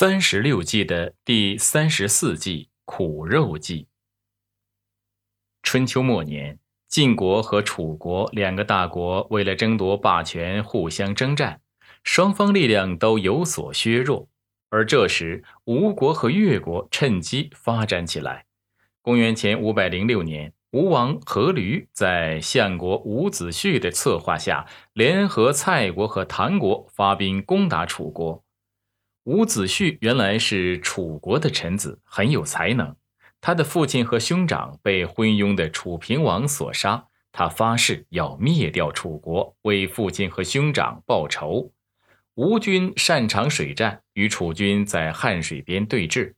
三十六计的第三十四计苦肉计。春秋末年，晋国和楚国两个大国为了争夺霸权互相征战，双方力量都有所削弱。而这时，吴国和越国趁机发展起来。公元前五百零六年，吴王阖闾在相国伍子胥的策划下，联合蔡国和谭国发兵攻打楚国。伍子胥原来是楚国的臣子，很有才能。他的父亲和兄长被昏庸的楚平王所杀，他发誓要灭掉楚国，为父亲和兄长报仇。吴军擅长水战，与楚军在汉水边对峙，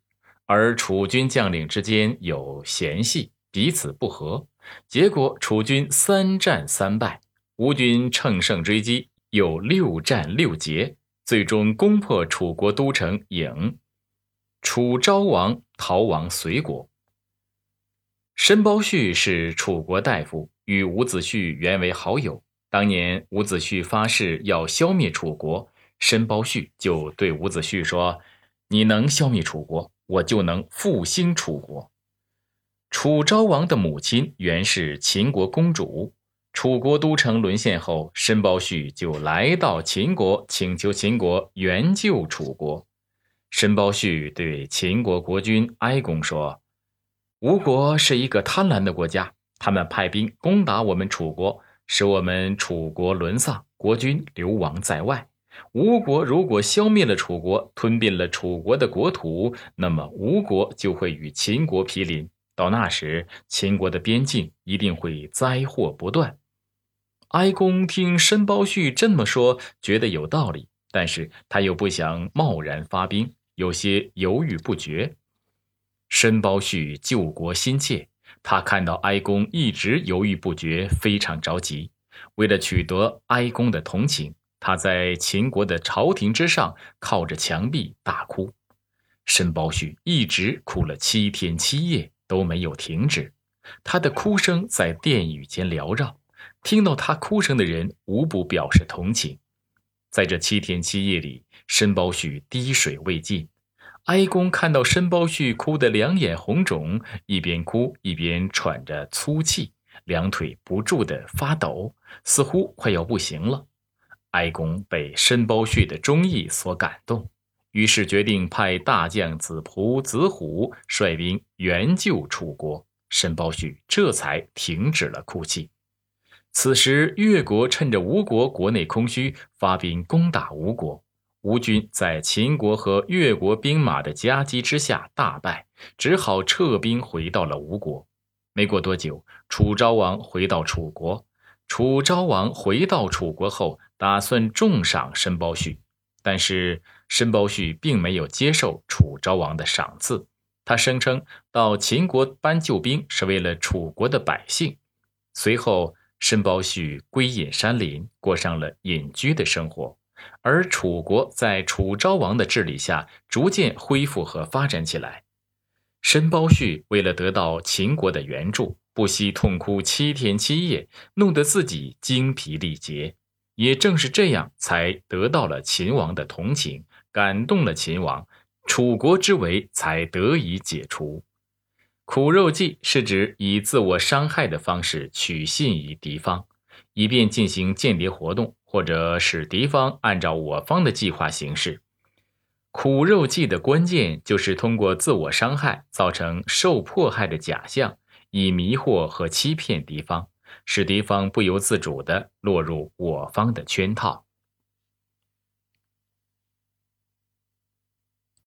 而楚军将领之间有嫌隙，彼此不和，结果楚军三战三败，吴军乘胜追击，又六战六捷。最终攻破楚国都城郢，楚昭王逃亡随国。申包胥是楚国大夫，与伍子胥原为好友。当年伍子胥发誓要消灭楚国，申包胥就对伍子胥说：“你能消灭楚国，我就能复兴楚国。”楚昭王的母亲原是秦国公主。楚国都城沦陷后，申包胥就来到秦国，请求秦国援救楚国。申包胥对秦国国君哀公说：“吴国是一个贪婪的国家，他们派兵攻打我们楚国，使我们楚国沦丧，国君流亡在外。吴国如果消灭了楚国，吞并了楚国的国土，那么吴国就会与秦国毗邻。到那时，秦国的边境一定会灾祸不断。”哀公听申包胥这么说，觉得有道理，但是他又不想贸然发兵，有些犹豫不决。申包胥救国心切，他看到哀公一直犹豫不决，非常着急。为了取得哀公的同情，他在秦国的朝廷之上靠着墙壁大哭。申包胥一直哭了七天七夜都没有停止，他的哭声在殿宇间缭绕。听到他哭声的人无不表示同情。在这七天七夜里，申包胥滴水未进。哀公看到申包胥哭得两眼红肿，一边哭一边喘着粗气，两腿不住地发抖，似乎快要不行了。哀公被申包胥的忠义所感动，于是决定派大将子仆、子虎率兵援救楚国。申包胥这才停止了哭泣。此时，越国趁着吴国国内空虚，发兵攻打吴国。吴军在秦国和越国兵马的夹击之下大败，只好撤兵回到了吴国。没过多久，楚昭王回到楚国。楚昭王回到楚国后，打算重赏申包胥，但是申包胥并没有接受楚昭王的赏赐。他声称到秦国搬救兵是为了楚国的百姓。随后。申包胥归隐山林，过上了隐居的生活，而楚国在楚昭王的治理下逐渐恢复和发展起来。申包胥为了得到秦国的援助，不惜痛哭七天七夜，弄得自己精疲力竭。也正是这样，才得到了秦王的同情，感动了秦王，楚国之围才得以解除。苦肉计是指以自我伤害的方式取信于敌方，以便进行间谍活动，或者使敌方按照我方的计划行事。苦肉计的关键就是通过自我伤害，造成受迫害的假象，以迷惑和欺骗敌方，使敌方不由自主地落入我方的圈套。